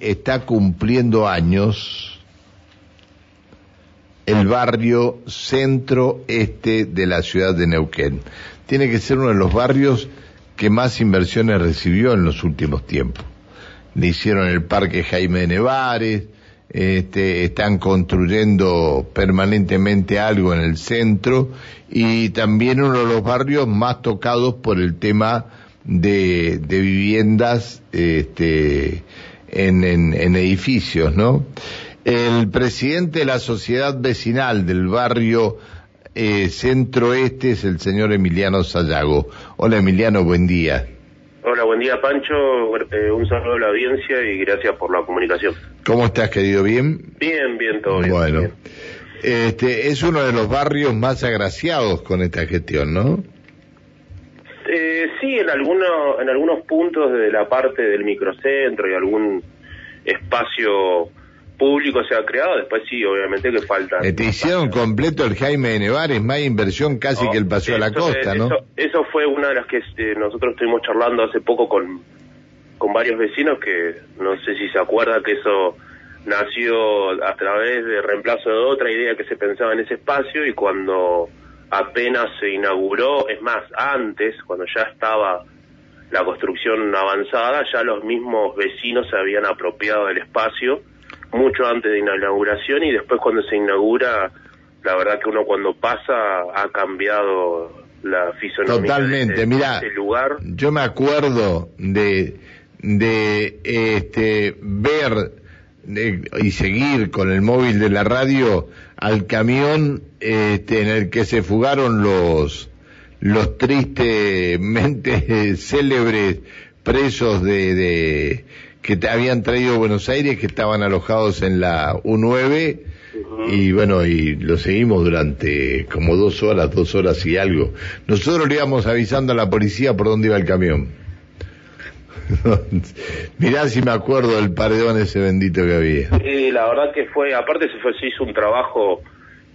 está cumpliendo años el barrio centro-este de la ciudad de Neuquén. Tiene que ser uno de los barrios que más inversiones recibió en los últimos tiempos. Le hicieron el Parque Jaime de Nevares, este, están construyendo permanentemente algo en el centro y también uno de los barrios más tocados por el tema de, de viviendas este, en, en, edificios, ¿no? El presidente de la sociedad vecinal del barrio eh, centro este es el señor Emiliano Sayago. Hola Emiliano, buen día. Hola, buen día Pancho, eh, un saludo a la audiencia y gracias por la comunicación. ¿Cómo estás, querido? ¿Bien? Bien, bien, todo bien. Bueno, Este, es uno de los barrios más agraciados con esta gestión, ¿no? Eh, sí, en, algunos en algunos puntos de la parte del microcentro y algún espacio público se ha creado, después sí, obviamente que falta. Te hicieron completo el Jaime de Nevares, más inversión casi que el Paseo a la Costa, ¿no? Eso, fue una de las que este, nosotros estuvimos charlando hace poco con, con varios vecinos que no sé si se acuerda que eso nació a través de reemplazo de otra idea que se pensaba en ese espacio y cuando apenas se inauguró, es más, antes, cuando ya estaba la construcción avanzada, ya los mismos vecinos se habían apropiado del espacio mucho antes de la inauguración y después cuando se inaugura, la verdad que uno cuando pasa ha cambiado la fisonomía Totalmente, mira, lugar. Yo me acuerdo de de este ver y seguir con el móvil de la radio al camión este, en el que se fugaron los los tristemente célebres presos de, de que te habían traído a Buenos Aires, que estaban alojados en la U9, y bueno, y lo seguimos durante como dos horas, dos horas y algo. Nosotros le íbamos avisando a la policía por dónde iba el camión. Mirá si me acuerdo del paredón ese bendito que había. Sí, la verdad que fue, aparte se, fue, se hizo un trabajo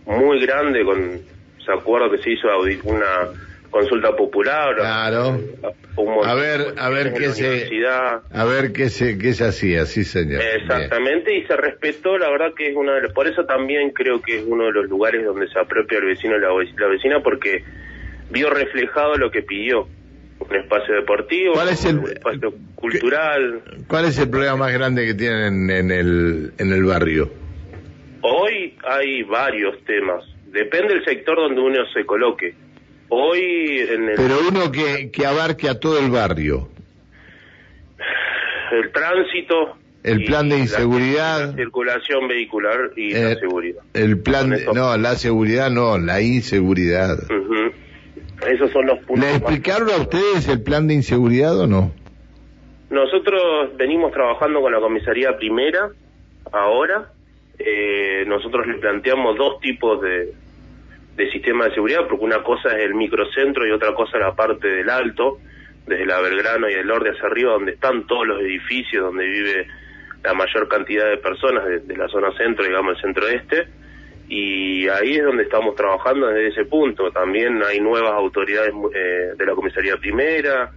muy grande con, se acuerdo que se hizo una consulta popular. Claro. A ver, a ver qué se, a ver qué se, qué se hacía, sí señor. Exactamente, y se respetó, la verdad que es una de por eso también creo que es uno de los lugares donde se apropia el vecino la, la vecina porque vio reflejado lo que pidió un espacio deportivo, ¿Cuál es el, un espacio cultural. ¿Cuál es el problema más grande que tienen en el, en el barrio? Hoy hay varios temas. Depende del sector donde uno se coloque. Hoy en el... Pero uno que, que abarque a todo el barrio. El tránsito. El plan de inseguridad. La, circulación vehicular y la eh, seguridad. El plan de, no, la seguridad no, la inseguridad. Esos son los puntos. ¿Le explicaron a ustedes el plan de inseguridad o no? Nosotros venimos trabajando con la comisaría primera, ahora. Eh, nosotros le planteamos dos tipos de, de sistema de seguridad, porque una cosa es el microcentro y otra cosa la parte del alto, desde la Belgrano y el Lorde hacia arriba, donde están todos los edificios, donde vive la mayor cantidad de personas de, la zona centro, digamos el centro este, y ahí es donde estamos trabajando desde ese punto. También hay nuevas autoridades eh, de la comisaría primera,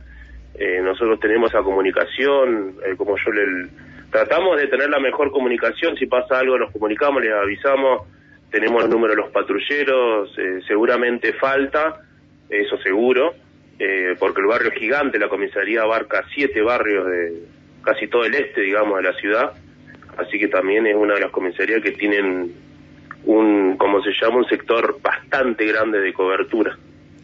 eh, nosotros tenemos esa comunicación, eh, como yo le... Tratamos de tener la mejor comunicación, si pasa algo nos comunicamos, les avisamos, tenemos el número de los patrulleros, eh, seguramente falta, eso seguro, porque el barrio es gigante, la comisaría abarca siete barrios de casi todo el este, digamos, de la ciudad, así que también es una de las comisarías que tienen un, como se llama, un sector bastante grande de cobertura.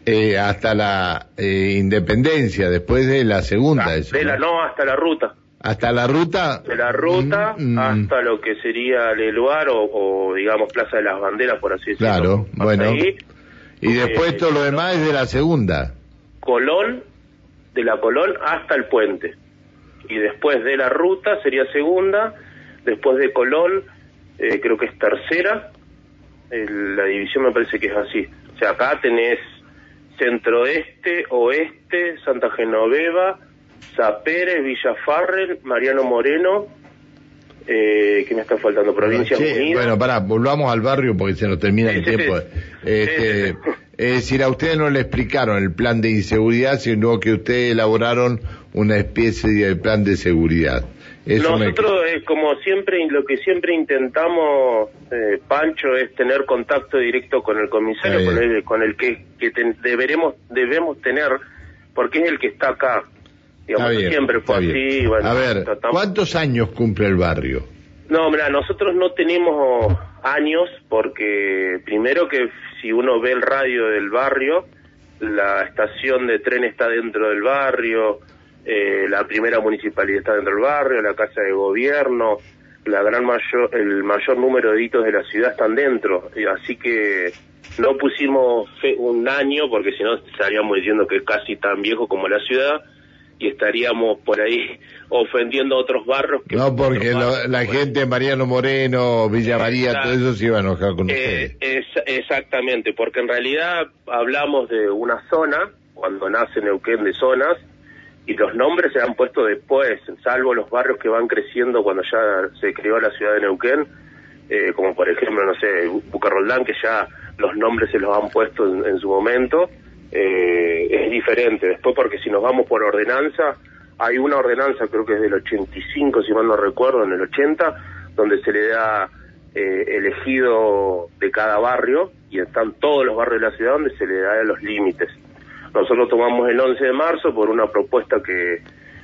Eh, hasta la independencia, después de la segunda. Ah, de la, ¿no? hasta la ruta. Hasta la ruta. De la ruta mm, mm. hasta lo que sería el lugar o, digamos Plaza de las Banderas, por así decirlo. Claro, bueno. y después todo lo demás es de la segunda. Colón, de la Colón hasta el puente. Y después de la ruta sería segunda, después de Colón eh, creo que es tercera, la división me parece que es así. O sea, acá tenés centro-este, oeste, Santa Genoveva, Zapere, Villafarrel, Mariano Moreno, eh, ¿qué me está faltando? Provincia Unidas. Bueno, pará, volvamos al barrio porque se nos termina el tiempo. Este, es decir, a ustedes no le explicaron el plan de inseguridad, sino que ustedes elaboraron una especie de plan de seguridad. Nosotros, eh, como siempre, lo que siempre intentamos, eh, Pancho, es tener contacto directo con el comisario, con el, con el que, que deberemos, debemos tener, porque es el que está acá. Digamos, siempre fue así. a ver, ¿cuántos años cumple el barrio? No, mira, nosotros no tenemos años porque primero que si uno ve el radio del barrio, la estación de tren está dentro del barrio, eh, la primera municipalidad está dentro del barrio, la casa de gobierno, la gran mayor, el mayor número de hitos de la ciudad están dentro, así que no pusimos un año porque si no estaríamos diciendo que es casi tan viejo como la ciudad y estaríamos por ahí ofendiendo a otros barrios. Que no, porque la gente, Mariano Moreno, Villa María, todo eso se iba a enojar con eh, exactamente, porque en realidad hablamos de una zona, cuando nace Neuquén de zonas, y los nombres se han puesto después, salvo los barrios que van creciendo cuando ya se creó la ciudad de Neuquén, eh, como por ejemplo, no sé, Bucarroldán, que ya los nombres se los han puesto en su momento, eh, es diferente. Después, porque si nos vamos por ordenanza, hay una ordenanza, creo que es del 85, si mal no recuerdo, en el 80, donde se le da eh, elegido de cada barrio, y están todos los barrios de la ciudad donde se le da los límites. Nosotros tomamos el 11 de marzo por una propuesta que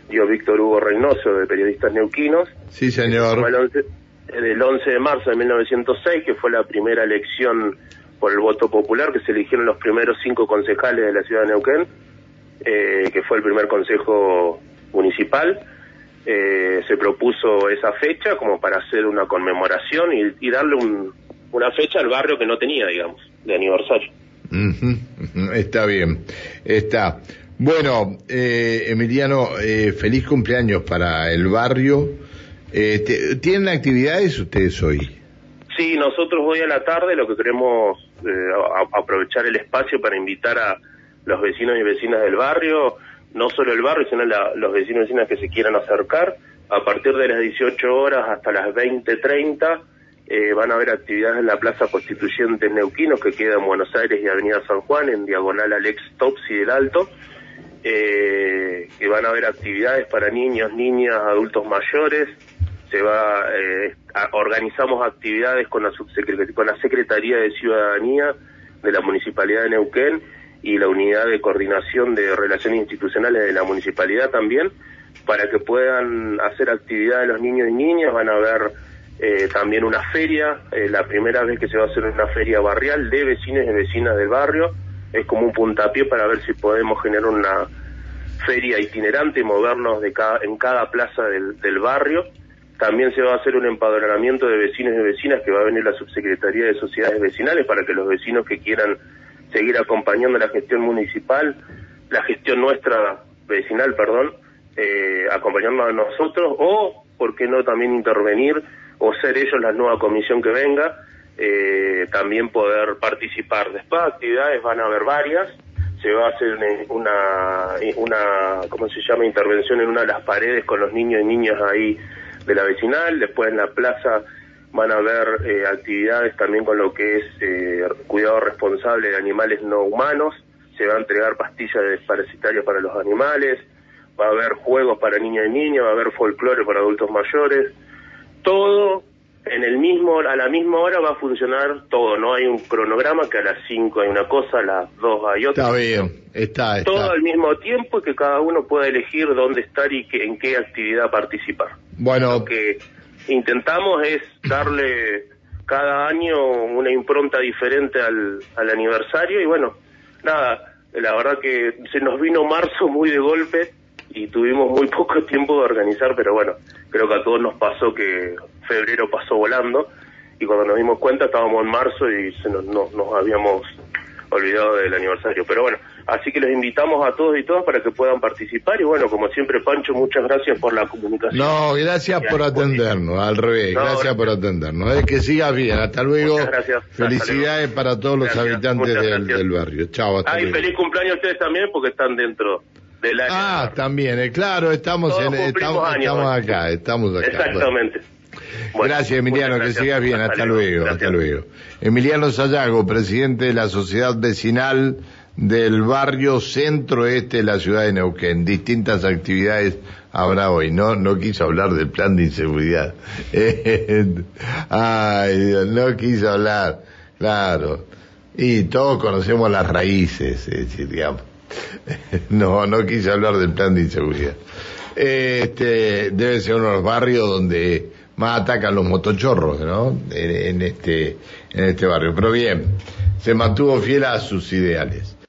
dio Víctor Hugo Reynoso de Periodistas Neuquinos. Sí, señor. El 11, el 11 de marzo de 1906, que fue la primera elección por el voto popular, que se eligieron los primeros cinco concejales de la ciudad de Neuquén, eh, que fue el primer consejo municipal. Eh, se propuso esa fecha como para hacer una conmemoración y, darle una fecha al barrio que no tenía, digamos, de aniversario. Está bien, está. Bueno, eh, Emiliano, feliz cumpleaños para el barrio. ¿Tienen actividades ustedes hoy? Sí, nosotros hoy a la tarde lo que queremos eh, aprovechar el espacio para invitar a los vecinos y vecinas del barrio, no solo el barrio, sino los vecinos y vecinas que se quieran acercar. A partir de las 18 horas hasta las 20.30 eh, van a haber actividades en la Plaza Constituyente Neuquinos, que queda en Buenos Aires y Avenida San Juan, en diagonal Alex Topsi del Alto. Eh, que van a haber actividades para niños, niñas, adultos mayores, se va eh, organizamos actividades con la con la Secretaría de Ciudadanía de la Municipalidad de Neuquén y la Unidad de Coordinación de Relaciones Institucionales de la Municipalidad también para que puedan hacer actividades los niños y niñas van a ver eh, también una feria eh, la primera vez que se va a hacer una feria barrial de vecinos y vecinas del barrio. Es como un puntapié para ver si podemos generar una feria itinerante y movernos de cada, en cada plaza del, del barrio. También se va a hacer un empadronamiento de vecinos y vecinas que va a venir la Subsecretaría de Sociedades Vecinales para que los vecinos que quieran seguir acompañando la gestión municipal, la gestión nuestra vecinal, perdón, eh, acompañándonos a nosotros o, ¿por qué no también intervenir o ser ellos la nueva comisión que venga, eh, también poder participar. Después actividades van a haber varias, se va a hacer una, una, ¿cómo se llama?, intervención en una de las paredes con los niños y niñas ahí de la vecinal, después en la plaza van a haber eh, actividades también con lo que es eh, cuidado responsable de animales no humanos, se va a entregar pastillas desparasitarias para los animales, va a haber juegos para niñas y niños, va a haber folclore para adultos mayores, todo en el mismo, a la misma hora va a funcionar todo, no hay un cronograma que a las 5 hay una cosa, a las 2 hay otra. Está bien, está, está. Todo al mismo tiempo y que cada uno pueda elegir dónde estar y que, en qué actividad participar. Bueno. Lo que intentamos es darle cada año una impronta diferente al, al aniversario y bueno, nada, la verdad que se nos vino marzo muy de golpe y tuvimos muy poco tiempo de organizar, pero bueno, creo que a todos nos pasó que febrero pasó volando y cuando nos dimos cuenta estábamos en marzo y se nos, nos habíamos olvidado del aniversario. Pero bueno, así que los invitamos a todos y todas para que puedan participar y bueno, como siempre Pancho, muchas gracias por la comunicación. No, gracias por atendernos, al revés, gracias, por atendernos. Es que sigas bien, hasta luego. Muchas gracias. Felicidades para todos los habitantes del, barrio. Chao, hasta Ay, feliz cumpleaños a ustedes también porque están dentro del. Ah, también, eh, claro, estamos, en, estamos, estamos acá, estamos acá. Exactamente. gracias, Emiliano, que sigas bien. Hasta, luego, hasta luego. Emiliano Sayago, presidente de la Sociedad Vecinal del barrio centro-este de la ciudad de Neuquén. Distintas actividades habrá hoy. No, no quiso hablar del plan de inseguridad. Ay, Dios, no quiso hablar. Claro. Y todos conocemos las raíces, es decir, digamos. No, no quise hablar del plan de inseguridad. Este, debe ser uno de los barrios donde más atacan los motochorros, ¿no? En, en este, en este barrio. Pero bien, se mantuvo fiel a sus ideales.